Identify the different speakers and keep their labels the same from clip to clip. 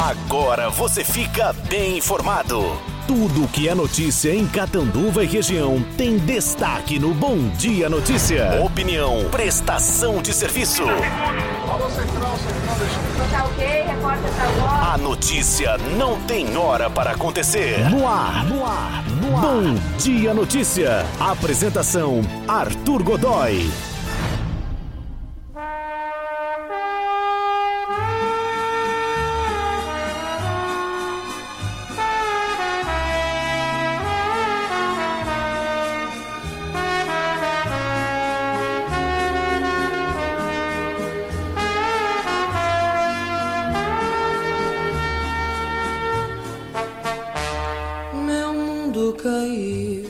Speaker 1: Agora você fica bem informado. Tudo que é notícia em Catanduva e região tem destaque no Bom Dia Notícia. Opinião, prestação de serviço. A notícia não tem hora para acontecer. No ar, no ar, no ar. Bom Dia Notícia. Apresentação: Arthur Godoy.
Speaker 2: Mundo caiu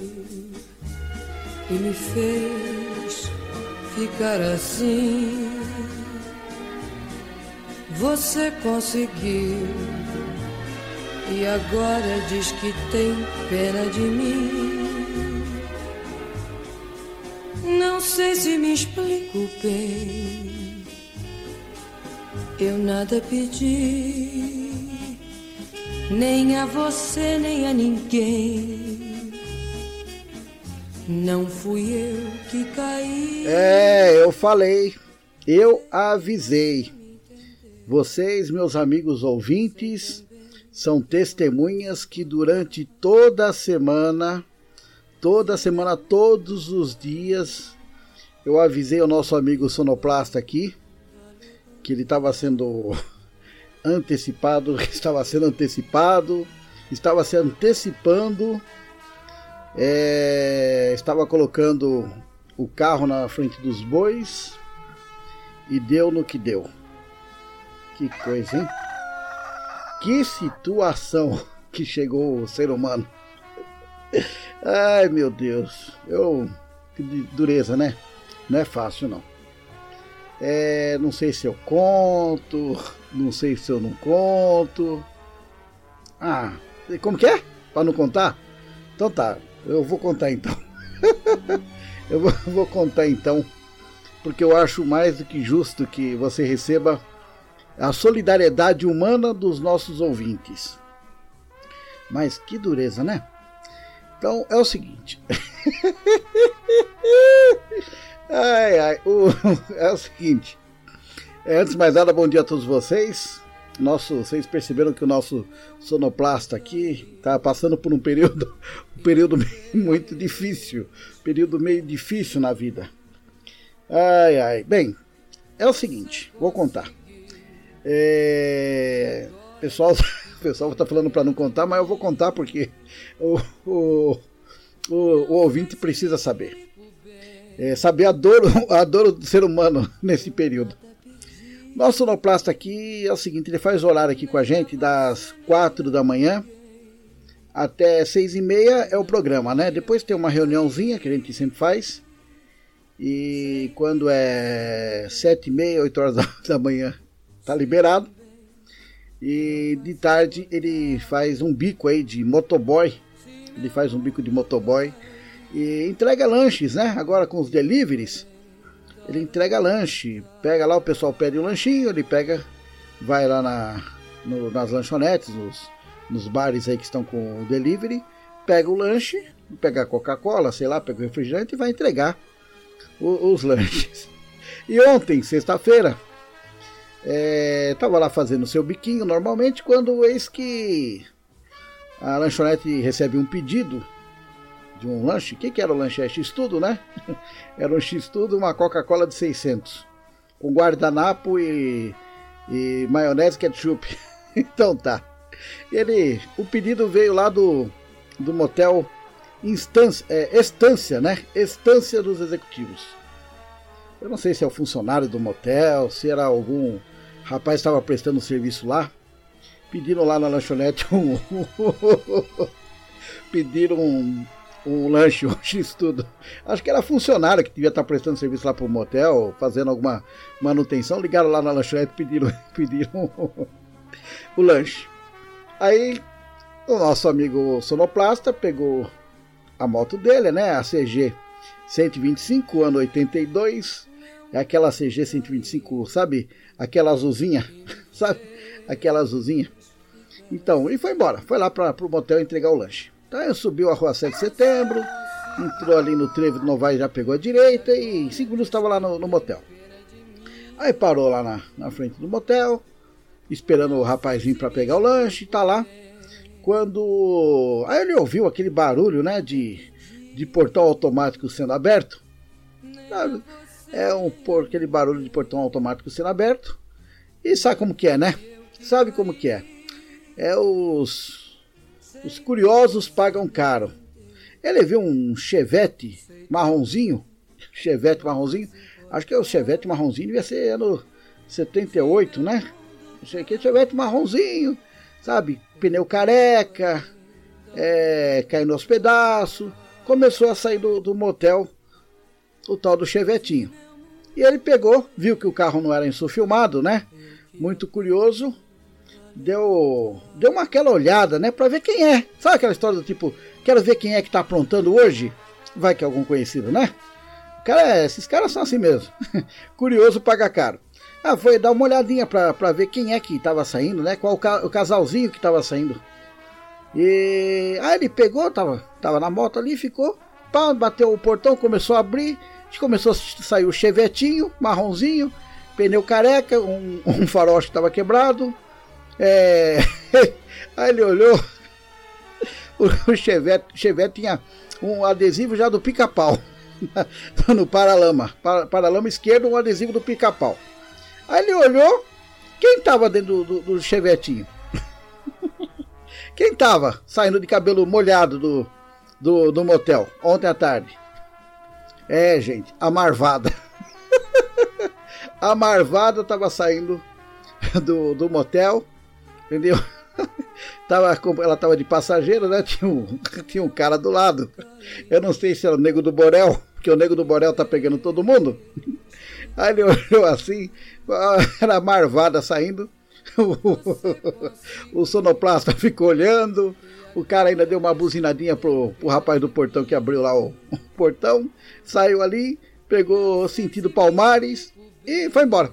Speaker 2: e me fez ficar assim. Você conseguiu e agora diz que tem pena de mim. Não sei se me explico bem. Eu nada pedi, nem a você, nem a ninguém. Não fui eu que caí.
Speaker 3: É, eu falei, eu avisei. Vocês, meus amigos ouvintes, são testemunhas que durante toda a semana, toda a semana, todos os dias, eu avisei o nosso amigo sonoplasta aqui que ele estava sendo antecipado, estava sendo antecipado, estava se antecipando, é, estava colocando o carro na frente dos bois e deu no que deu. Que coisa, hein? Que situação que chegou o ser humano. Ai meu Deus, eu. Que dureza, né? Não é fácil não. É, não sei se eu conto, não sei se eu não conto. Ah, como que é? Para não contar? Então tá, eu vou contar então. eu vou, vou contar então, porque eu acho mais do que justo que você receba a solidariedade humana dos nossos ouvintes. Mas que dureza, né? Então é o seguinte. ai, ai, o, é o seguinte. É, antes de mais nada, bom dia a todos vocês. Nosso, vocês perceberam que o nosso sonoplasta aqui está passando por um período, um período muito difícil, período meio difícil na vida. Ai, ai. Bem, é o seguinte, vou contar. É, pessoal, o pessoal está falando para não contar, mas eu vou contar porque o, o, o, o ouvinte precisa saber. É, saber a dor, a dor do ser humano nesse período. Nosso sonoplasta aqui é o seguinte, ele faz horário aqui com a gente das 4 da manhã até 6 e meia é o programa, né? Depois tem uma reuniãozinha que a gente sempre faz. E quando é 7 e meia, 8 horas da manhã, tá liberado. E de tarde ele faz um bico aí de motoboy. Ele faz um bico de motoboy e entrega lanches, né? Agora com os deliveries, ele entrega lanche. Pega lá, o pessoal pede um lanchinho, ele pega, vai lá na, no, nas lanchonetes, nos, nos bares aí que estão com o delivery, pega o lanche, pega a Coca-Cola, sei lá, pega o refrigerante e vai entregar o, os lanches. E ontem, sexta-feira, é, tava lá fazendo seu biquinho normalmente, quando eis que a lanchonete recebe um pedido de um lanche. O que, que era o lanche? É X-Tudo, né? era um X-Tudo uma Coca-Cola de 600. Com guardanapo e, e maionese ketchup. então tá. Ele, o pedido veio lá do, do motel Instância, é, Estância, né? Estância dos Executivos. Eu não sei se é o funcionário do motel, se era algum rapaz que estava prestando serviço lá. Pediram lá na lanchonete um. pediram um, um lanche, um X-Tudo. Acho que era funcionário que devia estar prestando serviço lá para o motel, fazendo alguma manutenção. Ligaram lá na lanchonete e pediram, pediram o lanche. Aí o nosso amigo sonoplasta pegou a moto dele, né? A CG 125, ano 82. É aquela CG 125, sabe? Aquela azulzinha, sabe? Aquela azulzinha. Então, e foi embora. Foi lá para o motel entregar o lanche. Então, ele subiu a rua 7 de setembro, entrou ali no trevo do Novaes, já pegou a direita e em cinco minutos estava lá no, no, motel. Aí parou lá na, na frente do motel, esperando o rapazinho para pegar o lanche, tá lá. Quando. Aí ele ouviu aquele barulho, né? De, de portão automático sendo aberto. É um, por, aquele barulho de portão automático sendo aberto. E sabe como que é, né? Sabe como que é? É os. Os curiosos pagam caro. Ele viu um chevette marronzinho. Chevette marronzinho. Acho que é o chevette marronzinho, devia ser ano 78, né? Não sei o que, chevette marronzinho, sabe? Pneu careca, é, caindo aos pedaços. Começou a sair do, do motel o tal do chevetinho. E ele pegou, viu que o carro não era insufilmado, né? Muito curioso, deu deu uma aquela olhada, né, para ver quem é. Sabe aquela história do tipo, quero ver quem é que tá aprontando hoje? Vai que é algum conhecido, né? Cara, esses caras são assim mesmo. Curioso paga caro. Ah, foi dar uma olhadinha pra, pra ver quem é que tava saindo, né? Qual o, ca o casalzinho que tava saindo. E aí ele pegou, tava, tava na moto ali, ficou, pá, bateu o portão, começou a abrir, começou a sair o chevetinho, marronzinho, pneu careca, um, um faroche que tava quebrado. É... aí ele olhou, o Chevette, Chevette tinha um adesivo já do pica-pau no paralama, paralama esquerdo, um adesivo do pica-pau. Aí ele olhou, quem estava dentro do, do, do chevetinho? quem estava saindo de cabelo molhado do, do, do motel ontem à tarde? É, gente, a Marvada. a Marvada estava saindo do, do motel, entendeu? tava, ela estava de passageiro, né? Tinha um, tinha um cara do lado. Eu não sei se era o nego do Borel, porque o nego do Borel tá pegando todo mundo. Aí ele olhou assim, era a marvada saindo. O, o sonoplasta ficou olhando. O cara ainda deu uma buzinadinha pro, pro rapaz do portão que abriu lá o, o portão. Saiu ali, pegou sentido Palmares e foi embora.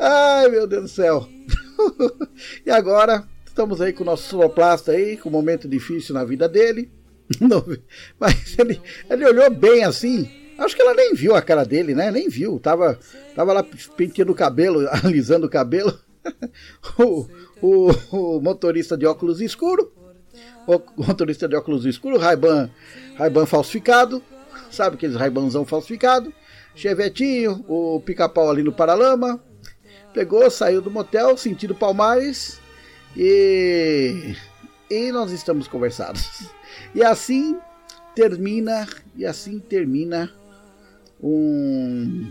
Speaker 3: Ai meu Deus do céu. e agora estamos aí com o nosso sonoplasta aí, com um momento difícil na vida dele. Mas ele, ele olhou bem assim. Acho que ela nem viu a cara dele, né? Nem viu. Tava, tava lá penteando o cabelo, alisando o cabelo. o, o, o, motorista de óculos escuro. O motorista de óculos escuro, Raiban, Raiban falsificado. Sabe aqueles Raibanzão falsificado? Chevetinho, o pica-pau ali no paralama. Pegou, saiu do motel, sentido Palmares. E, e nós estamos conversados. E assim termina, e assim termina um,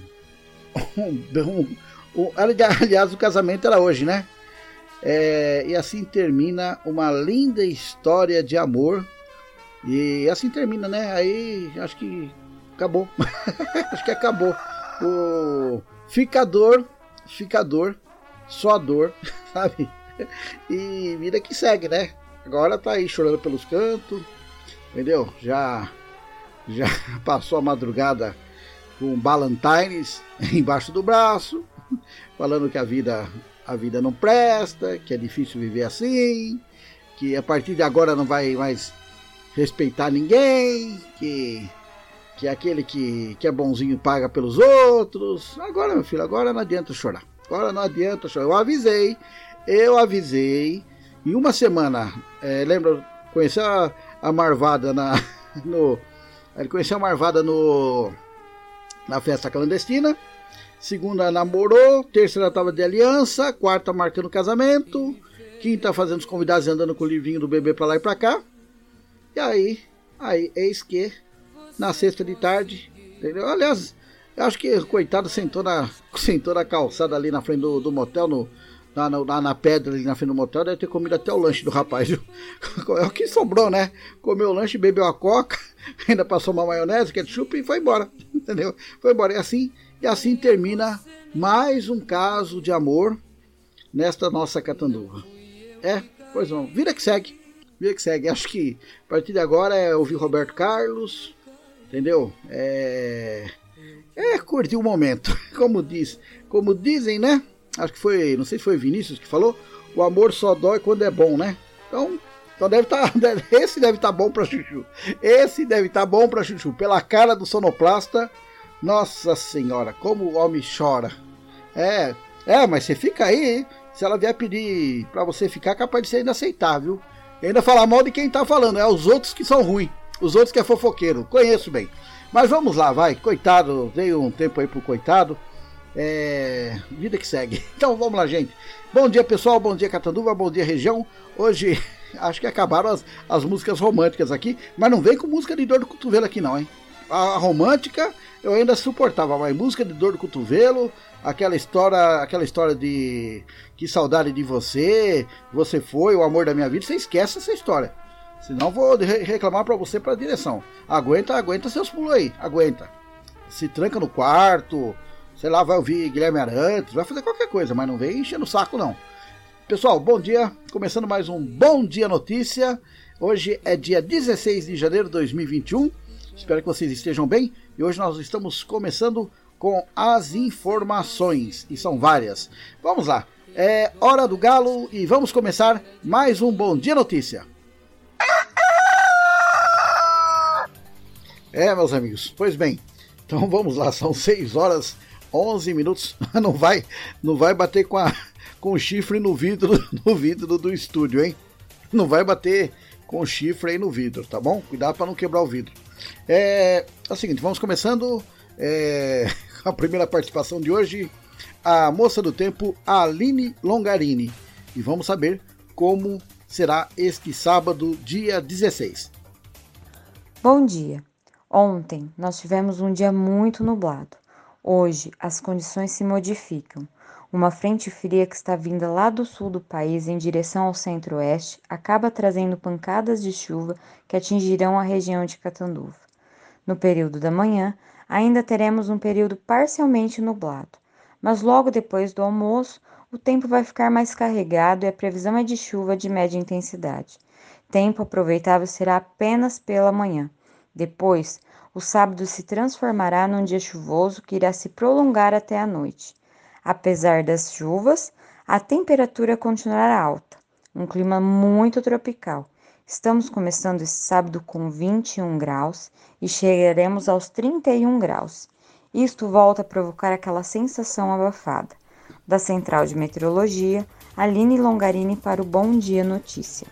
Speaker 3: um, um, um aliás, o casamento era hoje, né? É, e assim termina uma linda história de amor. E assim termina, né? Aí acho que acabou. acho que acabou. O ficador, ficador, só dor, sabe? E vida que segue, né? Agora tá aí chorando pelos cantos, entendeu? Já já passou a madrugada com Ballantines embaixo do braço, falando que a vida a vida não presta, que é difícil viver assim, que a partir de agora não vai mais respeitar ninguém, que que é aquele que, que é bonzinho paga pelos outros. Agora, meu filho, agora não adianta chorar. Agora não adianta chorar. Eu avisei, eu avisei. Em uma semana, é, lembra, conheceu a, a Marvada na, no. Ele conheceu a Marvada no, na festa clandestina. Segunda namorou, terceira tava de aliança, quarta marcando casamento, quinta fazendo os convidados e andando com o livrinho do bebê para lá e para cá. E aí, aí, eis que na sexta de tarde, entendeu? Aliás, acho que coitado sentou na, sentou na calçada ali na frente do, do motel, no, na, na, na, pedra ali na frente do motel, deve ter comido até o lanche do rapaz. É o que sobrou, né? Comeu o lanche, bebeu a coca, ainda passou uma maionese, ketchup e foi embora, entendeu? Foi embora. E assim e assim termina mais um caso de amor nesta nossa catanduva. É, pois não, vida que segue. Vida que segue. Acho que a partir de agora é ouvir Roberto Carlos, entendeu? É, é curtir o momento. Como diz, como dizem, né? Acho que foi, não sei se foi Vinícius que falou, o amor só dói quando é bom, né? Então, então deve tá, esse deve estar tá bom para Chuchu. Esse deve estar tá bom para Chuchu. Pela cara do sonoplasta, nossa senhora, como o homem chora. É, é, mas você fica aí, hein? Se ela vier pedir para você ficar, capaz de aceitar, viu? E ainda falar mal de quem tá falando, é os outros que são ruins. Os outros que é fofoqueiro, conheço bem. Mas vamos lá, vai. Coitado, dei um tempo aí pro coitado. É. Vida que segue. Então vamos lá, gente. Bom dia, pessoal. Bom dia, Catanduva. Bom dia, região. Hoje acho que acabaram as, as músicas românticas aqui. Mas não vem com música de dor do cotovelo aqui, não, hein? A, a romântica eu ainda suportava, mas música de dor do cotovelo, aquela história, aquela história de que saudade de você, você foi o amor da minha vida, você esquece essa história. Senão vou reclamar para você para direção. Aguenta, aguenta seus pulos aí, aguenta. Se tranca no quarto, sei lá, vai ouvir Guilherme Arantes, vai fazer qualquer coisa, mas não vem enchendo o saco não. Pessoal, bom dia. Começando mais um Bom Dia Notícia. Hoje é dia 16 de janeiro de 2021. Espero que vocês estejam bem. E hoje nós estamos começando com as informações, e são várias. Vamos lá. É hora do galo e vamos começar mais um Bom Dia Notícia. É, meus amigos, pois bem, então vamos lá, são 6 horas 11 minutos, não vai, não vai bater com, a, com o chifre no vidro, no vidro do estúdio, hein? Não vai bater com o chifre aí no vidro, tá bom? Cuidado para não quebrar o vidro. É, é o seguinte, vamos começando é, a primeira participação de hoje, a moça do tempo Aline Longarini, e vamos saber como será este sábado, dia 16.
Speaker 4: Bom dia. Ontem nós tivemos um dia muito nublado. Hoje as condições se modificam. Uma frente fria que está vinda lá do sul do país em direção ao centro-oeste acaba trazendo pancadas de chuva que atingirão a região de Catanduva. No período da manhã, ainda teremos um período parcialmente nublado, mas logo depois do almoço, o tempo vai ficar mais carregado e a previsão é de chuva de média intensidade. Tempo aproveitável será apenas pela manhã. Depois, o sábado se transformará num dia chuvoso que irá se prolongar até a noite. Apesar das chuvas, a temperatura continuará alta, um clima muito tropical. Estamos começando esse sábado com 21 graus e chegaremos aos 31 graus. Isto volta a provocar aquela sensação abafada. Da Central de Meteorologia, Aline Longarini para o Bom Dia Notícia.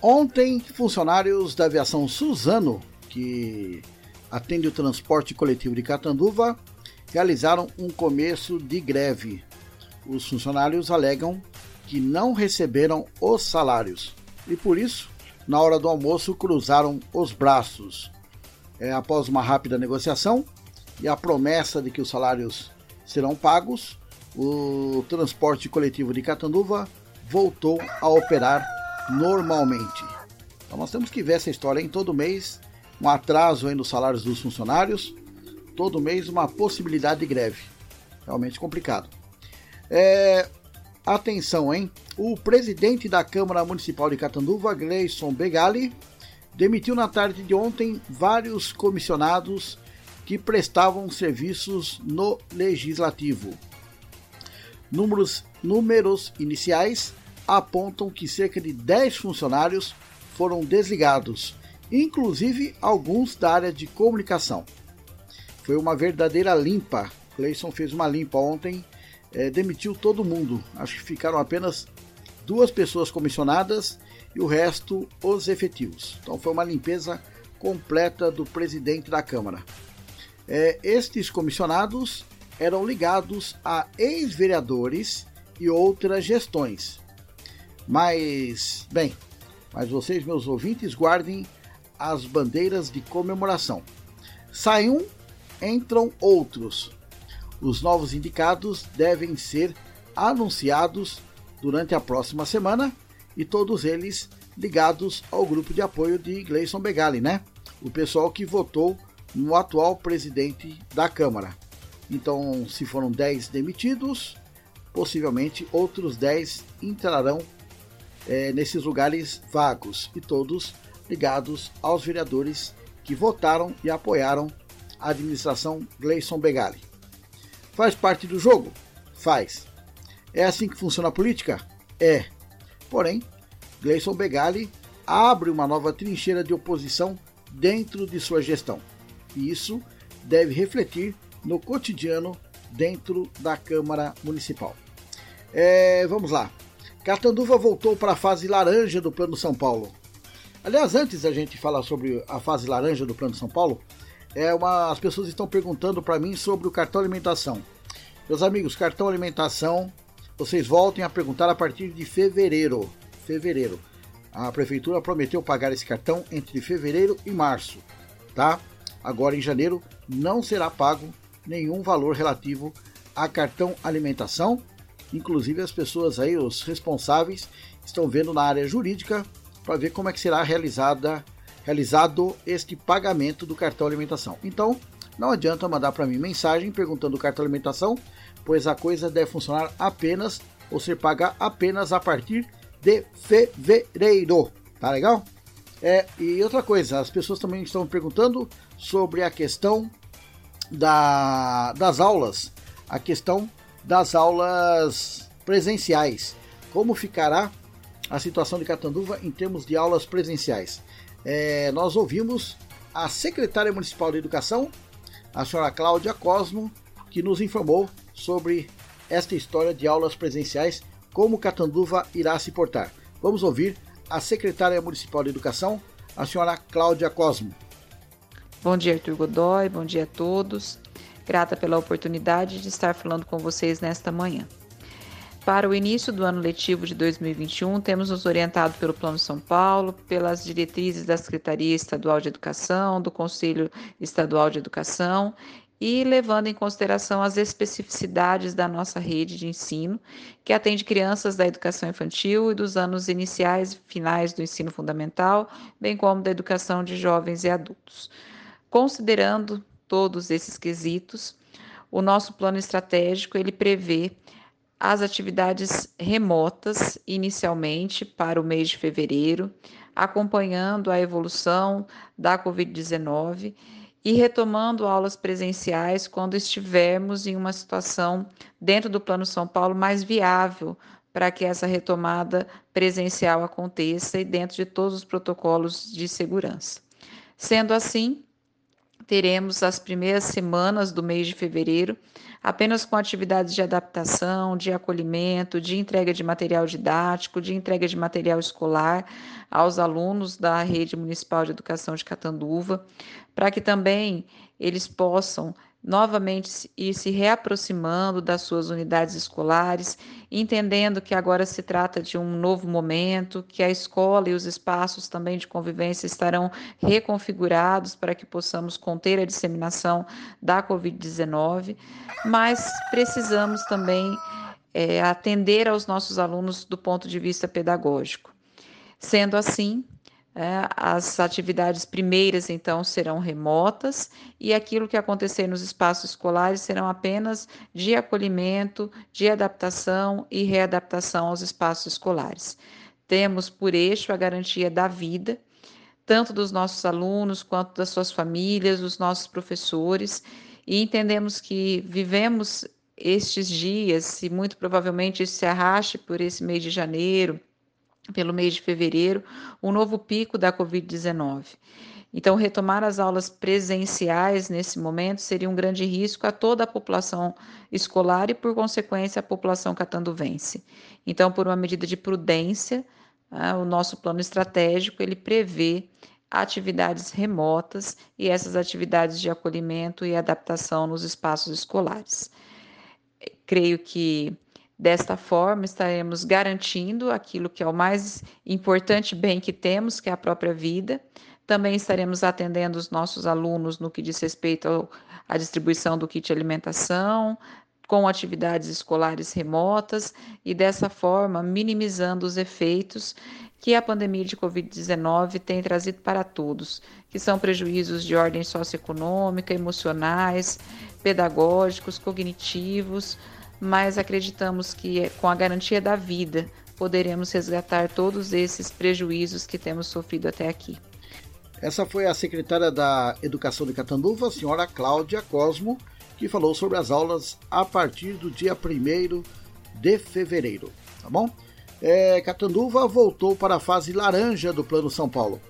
Speaker 3: Ontem, funcionários da aviação Suzano que atende o transporte coletivo de Catanduva, realizaram um começo de greve. Os funcionários alegam que não receberam os salários e por isso, na hora do almoço, cruzaram os braços. É, após uma rápida negociação e a promessa de que os salários serão pagos, o transporte coletivo de Catanduva voltou a operar normalmente. Então nós temos que ver essa história em todo mês um atraso aí nos salários dos funcionários, todo mês uma possibilidade de greve. Realmente complicado. É, atenção, hein? O presidente da Câmara Municipal de Catanduva, Gleison Begali, demitiu na tarde de ontem vários comissionados que prestavam serviços no legislativo. Números, números iniciais apontam que cerca de 10 funcionários foram desligados inclusive alguns da área de comunicação. Foi uma verdadeira limpa. Cleison fez uma limpa ontem, é, demitiu todo mundo. Acho que ficaram apenas duas pessoas comissionadas e o resto os efetivos. Então foi uma limpeza completa do presidente da Câmara. É, estes comissionados eram ligados a ex-vereadores e outras gestões. Mas, bem, mas vocês, meus ouvintes, guardem as bandeiras de comemoração. Sai um, entram outros. Os novos indicados devem ser anunciados durante a próxima semana e todos eles ligados ao grupo de apoio de Gleison Begali, né? O pessoal que votou no atual presidente da Câmara. Então, se foram 10 demitidos, possivelmente outros 10 entrarão é, nesses lugares vagos e todos ligados aos vereadores que votaram e apoiaram a administração Gleison Begali. Faz parte do jogo? Faz. É assim que funciona a política? É. Porém, Gleison Begali abre uma nova trincheira de oposição dentro de sua gestão. E isso deve refletir no cotidiano dentro da Câmara Municipal. É, vamos lá. Catanduva voltou para a fase laranja do Plano São Paulo. Aliás, antes da gente falar sobre a fase laranja do Plano São Paulo, é uma, as pessoas estão perguntando para mim sobre o cartão alimentação. Meus amigos, cartão alimentação, vocês voltem a perguntar a partir de fevereiro. Fevereiro. A prefeitura prometeu pagar esse cartão entre fevereiro e março, tá? Agora em janeiro não será pago nenhum valor relativo a cartão alimentação. Inclusive as pessoas aí, os responsáveis, estão vendo na área jurídica para ver como é que será realizada realizado este pagamento do cartão alimentação. Então, não adianta mandar para mim mensagem perguntando o cartão alimentação, pois a coisa deve funcionar apenas ou ser paga apenas a partir de fevereiro. Tá legal? É, e outra coisa, as pessoas também estão perguntando sobre a questão da, das aulas, a questão das aulas presenciais. Como ficará a situação de Catanduva em termos de aulas presenciais? É, nós ouvimos a secretária municipal de educação, a senhora Cláudia Cosmo, que nos informou sobre esta história de aulas presenciais, como Catanduva irá se portar. Vamos ouvir a secretária municipal de educação, a senhora Cláudia Cosmo.
Speaker 5: Bom dia, Arthur Godoy, bom dia a todos. Grata pela oportunidade de estar falando com vocês nesta manhã. Para o início do ano letivo de 2021, temos nos orientado pelo Plano São Paulo, pelas diretrizes da Secretaria Estadual de Educação, do Conselho Estadual de Educação e levando em consideração as especificidades da nossa rede de ensino, que atende crianças da educação infantil e dos anos iniciais e finais do ensino fundamental, bem como da educação de jovens e adultos. Considerando todos esses quesitos, o nosso plano estratégico ele prevê as atividades remotas inicialmente para o mês de fevereiro, acompanhando a evolução da Covid-19 e retomando aulas presenciais quando estivermos em uma situação dentro do Plano São Paulo mais viável para que essa retomada presencial aconteça e dentro de todos os protocolos de segurança. Sendo assim, teremos as primeiras semanas do mês de fevereiro apenas com atividades de adaptação, de acolhimento, de entrega de material didático, de entrega de material escolar aos alunos da Rede Municipal de Educação de Catanduva, para que também eles possam novamente ir se reaproximando das suas unidades escolares, entendendo que agora se trata de um novo momento, que a escola e os espaços também de convivência estarão reconfigurados para que possamos conter a disseminação da Covid-19, mas precisamos também é, atender aos nossos alunos do ponto de vista pedagógico. Sendo assim, é, as atividades primeiras, então, serão remotas e aquilo que acontecer nos espaços escolares serão apenas de acolhimento, de adaptação e readaptação aos espaços escolares. Temos por eixo a garantia da vida, tanto dos nossos alunos quanto das suas famílias, dos nossos professores, e entendemos que vivemos estes dias, e muito provavelmente isso se arraste por esse mês de janeiro pelo mês de fevereiro, um novo pico da Covid-19. Então, retomar as aulas presenciais nesse momento seria um grande risco a toda a população escolar e, por consequência, a população catanduvense. Então, por uma medida de prudência, né, o nosso plano estratégico ele prevê atividades remotas e essas atividades de acolhimento e adaptação nos espaços escolares. Creio que Desta forma, estaremos garantindo aquilo que é o mais importante bem que temos, que é a própria vida. Também estaremos atendendo os nossos alunos no que diz respeito à distribuição do kit alimentação, com atividades escolares remotas e dessa forma minimizando os efeitos que a pandemia de Covid-19 tem trazido para todos, que são prejuízos de ordem socioeconômica, emocionais, pedagógicos, cognitivos, mas acreditamos que com a garantia da vida poderemos resgatar todos esses prejuízos que temos sofrido até aqui.
Speaker 3: Essa foi a secretária da Educação de Catanduva, a senhora Cláudia Cosmo, que falou sobre as aulas a partir do dia 1 de fevereiro, tá bom? É, Catanduva voltou para a fase laranja do Plano São Paulo.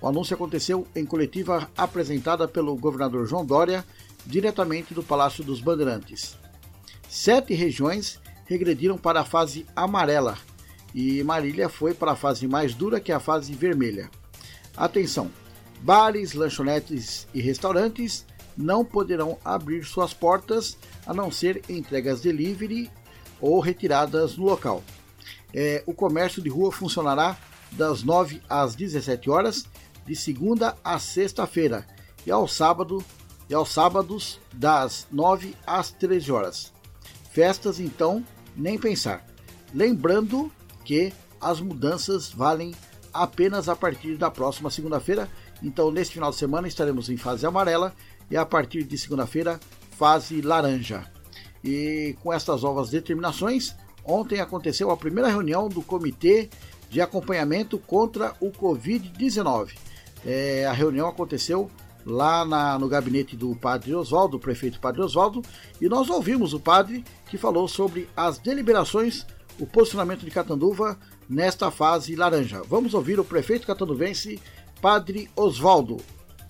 Speaker 3: O anúncio aconteceu em coletiva apresentada pelo governador João Dória, diretamente do Palácio dos Bandeirantes. Sete regiões regrediram para a fase amarela e Marília foi para a fase mais dura, que é a fase vermelha. Atenção! Bares, lanchonetes e restaurantes não poderão abrir suas portas a não ser entregas delivery ou retiradas no local. É, o comércio de rua funcionará das 9 às 17 horas de segunda a sexta-feira e ao sábado e aos sábados das 9 às 13 horas. Festas então, nem pensar. Lembrando que as mudanças valem apenas a partir da próxima segunda-feira. Então, neste final de semana estaremos em fase amarela e a partir de segunda-feira, fase laranja. E com estas novas determinações, ontem aconteceu a primeira reunião do Comitê de Acompanhamento contra o Covid-19. É, a reunião aconteceu lá na, no gabinete do padre Oswaldo, prefeito padre Oswaldo, e nós ouvimos o padre que falou sobre as deliberações, o posicionamento de Catanduva nesta fase laranja. Vamos ouvir o prefeito catanduvense, padre Oswaldo.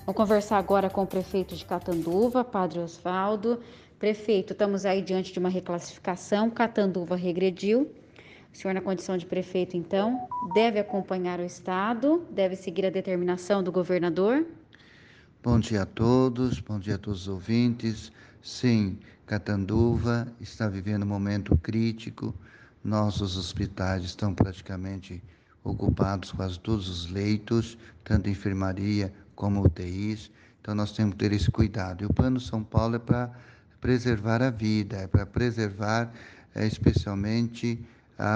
Speaker 6: Vamos conversar agora com o prefeito de Catanduva, padre Oswaldo. Prefeito, estamos aí diante de uma reclassificação, Catanduva regrediu, o senhor, na condição de prefeito, então, deve acompanhar o Estado, deve seguir a determinação do governador?
Speaker 7: Bom dia a todos, bom dia a todos os ouvintes. Sim, Catanduva está vivendo um momento crítico. Nossos hospitais estão praticamente ocupados, quase todos os leitos, tanto enfermaria como UTIs. Então, nós temos que ter esse cuidado. E o Plano São Paulo é para preservar a vida, é para preservar, é, especialmente,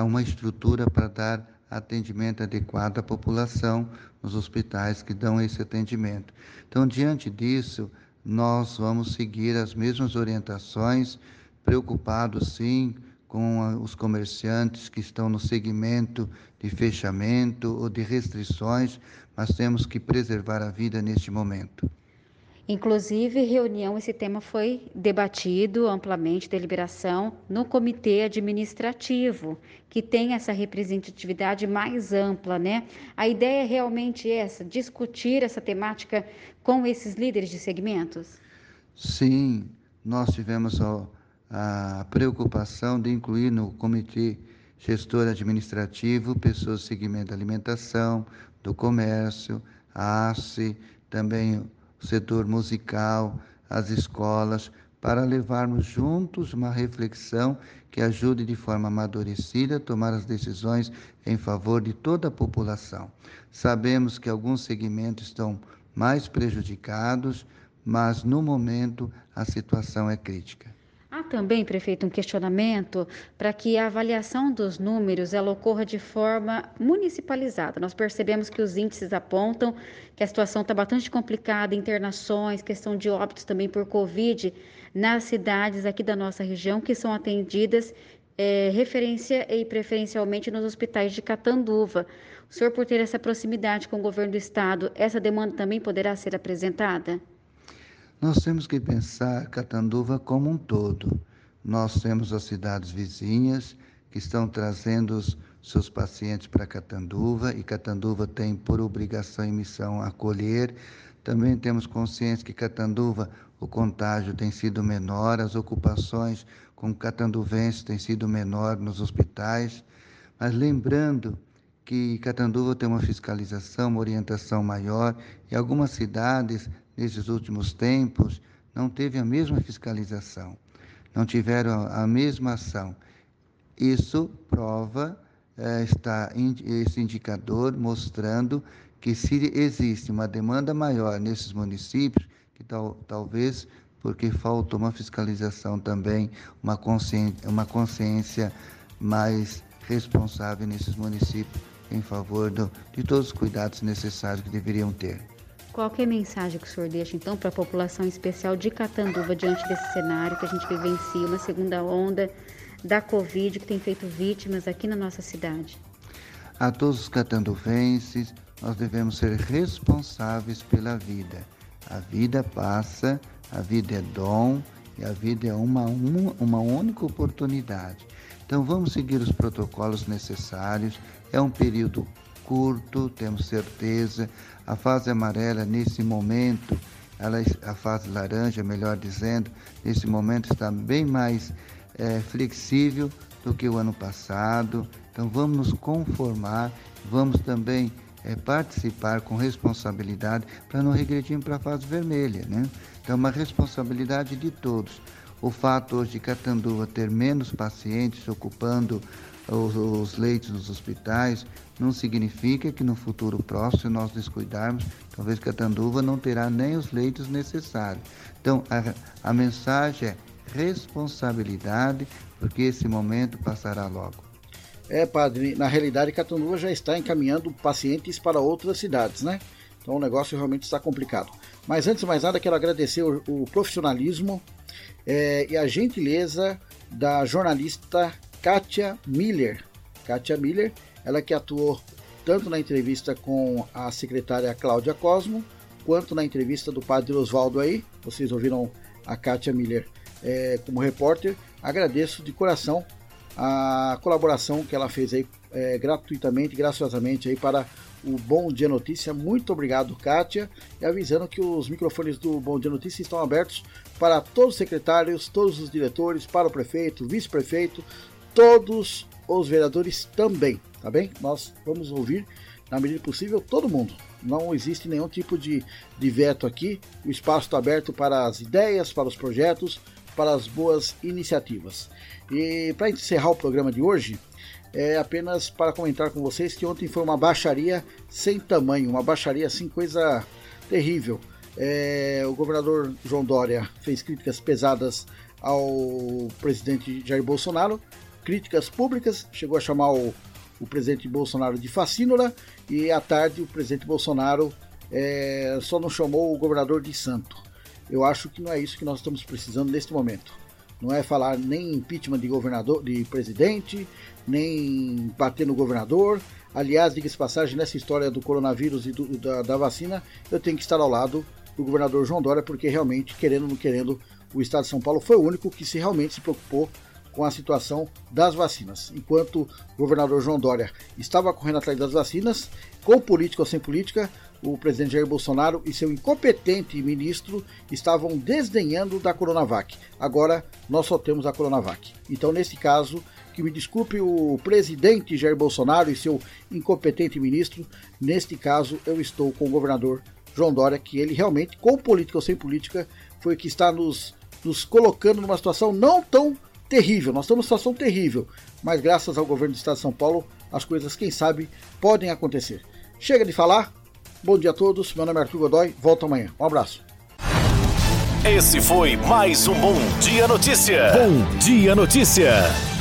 Speaker 7: uma estrutura para dar atendimento adequado à população nos hospitais que dão esse atendimento. Então, diante disso, nós vamos seguir as mesmas orientações, preocupados sim com os comerciantes que estão no segmento de fechamento ou de restrições, mas temos que preservar a vida neste momento.
Speaker 6: Inclusive, reunião, esse tema foi debatido amplamente, deliberação, no comitê administrativo, que tem essa representatividade mais ampla, né? A ideia é realmente essa, discutir essa temática com esses líderes de segmentos?
Speaker 7: Sim, nós tivemos a, a preocupação de incluir no comitê gestor administrativo pessoas do segmento da alimentação, do comércio, a ACE, também o setor musical, as escolas, para levarmos juntos uma reflexão que ajude de forma amadurecida a tomar as decisões em favor de toda a população. Sabemos que alguns segmentos estão mais prejudicados, mas no momento a situação é crítica.
Speaker 6: Há também, prefeito, um questionamento para que a avaliação dos números ela ocorra de forma municipalizada. Nós percebemos que os índices apontam que a situação está bastante complicada, internações, questão de óbitos também por Covid nas cidades aqui da nossa região que são atendidas é, referência e preferencialmente nos hospitais de Catanduva. O senhor, por ter essa proximidade com o governo do estado, essa demanda também poderá ser apresentada?
Speaker 7: Nós temos que pensar Catanduva como um todo. Nós temos as cidades vizinhas que estão trazendo os seus pacientes para Catanduva e Catanduva tem por obrigação e missão acolher. Também temos consciência que Catanduva o contágio tem sido menor, as ocupações com catanduvenses têm sido menor nos hospitais, mas lembrando que Catanduva tem uma fiscalização, uma orientação maior, e algumas cidades nesses últimos tempos, não teve a mesma fiscalização, não tiveram a mesma ação. Isso prova, é, está esse indicador mostrando que se existe uma demanda maior nesses municípios, que tal, talvez porque falta uma fiscalização também, uma consciência, uma consciência mais responsável nesses municípios em favor do, de todos os cuidados necessários que deveriam ter.
Speaker 6: Qualquer mensagem que o senhor deixa, então, para a população especial de Catanduva, diante desse cenário que a gente vivencia, uma segunda onda da Covid que tem feito vítimas aqui na nossa cidade?
Speaker 7: A todos os catanduvenses, nós devemos ser responsáveis pela vida. A vida passa, a vida é dom e a vida é uma, uma, uma única oportunidade. Então vamos seguir os protocolos necessários. É um período curto, temos certeza. A fase amarela nesse momento, ela, a fase laranja, melhor dizendo, nesse momento está bem mais é, flexível do que o ano passado. Então vamos nos conformar, vamos também é, participar com responsabilidade para não regredir para a fase vermelha. Né? Então é uma responsabilidade de todos. O fato hoje de Catanduva ter menos pacientes ocupando os, os leitos dos hospitais não significa que no futuro próximo, se nós descuidarmos, talvez Catanduva não terá nem os leitos necessários. Então, a, a mensagem é responsabilidade, porque esse momento passará logo.
Speaker 3: É, padre, na realidade, Catanduva já está encaminhando pacientes para outras cidades, né? Então o negócio realmente está complicado. Mas antes de mais nada, quero agradecer o, o profissionalismo é, e a gentileza da jornalista Kátia Miller. Kátia Miller, ela que atuou tanto na entrevista com a secretária Cláudia Cosmo, quanto na entrevista do padre Oswaldo aí. Vocês ouviram a Kátia Miller é, como repórter. Agradeço de coração a colaboração que ela fez aí é, gratuitamente, graciosamente aí para o Bom Dia Notícia. Muito obrigado, Kátia. E avisando que os microfones do Bom Dia Notícia estão abertos para todos os secretários, todos os diretores, para o prefeito, vice-prefeito, todos os vereadores também, tá bem? Nós vamos ouvir, na medida possível, todo mundo. Não existe nenhum tipo de, de veto aqui. O espaço está aberto para as ideias, para os projetos, para as boas iniciativas. E para encerrar o programa de hoje, é apenas para comentar com vocês que ontem foi uma baixaria sem tamanho, uma baixaria assim, coisa terrível. É, o governador João Dória fez críticas pesadas ao presidente Jair Bolsonaro, críticas públicas, chegou a chamar o, o presidente Bolsonaro de fascínora e à tarde o presidente Bolsonaro é, só não chamou o governador de santo. Eu acho que não é isso que nós estamos precisando neste momento. Não é falar nem impeachment de governador, de presidente, nem bater no governador. Aliás, diga-se passagem, nessa história do coronavírus e do, da, da, vacina, eu tenho que estar ao lado do governador João Dória, porque realmente, querendo ou não querendo, o estado de São Paulo foi o único que se realmente se preocupou com a situação das vacinas. Enquanto o governador João Dória estava correndo atrás das vacinas, com política ou sem política, o presidente Jair Bolsonaro e seu incompetente ministro estavam desdenhando da Coronavac. Agora nós só temos a Coronavac. Então, nesse caso, que me desculpe o presidente Jair Bolsonaro e seu incompetente ministro, neste caso eu estou com o governador João Dória, que ele realmente, com política ou sem política, foi que está nos, nos colocando numa situação não tão terrível. Nós estamos numa situação terrível, mas graças ao governo do estado de São Paulo, as coisas, quem sabe, podem acontecer. Chega de falar, Bom dia a todos, meu nome é Arthur Godoy, volto amanhã. Um abraço.
Speaker 1: Esse foi mais um Bom Dia Notícia. Bom Dia Notícia.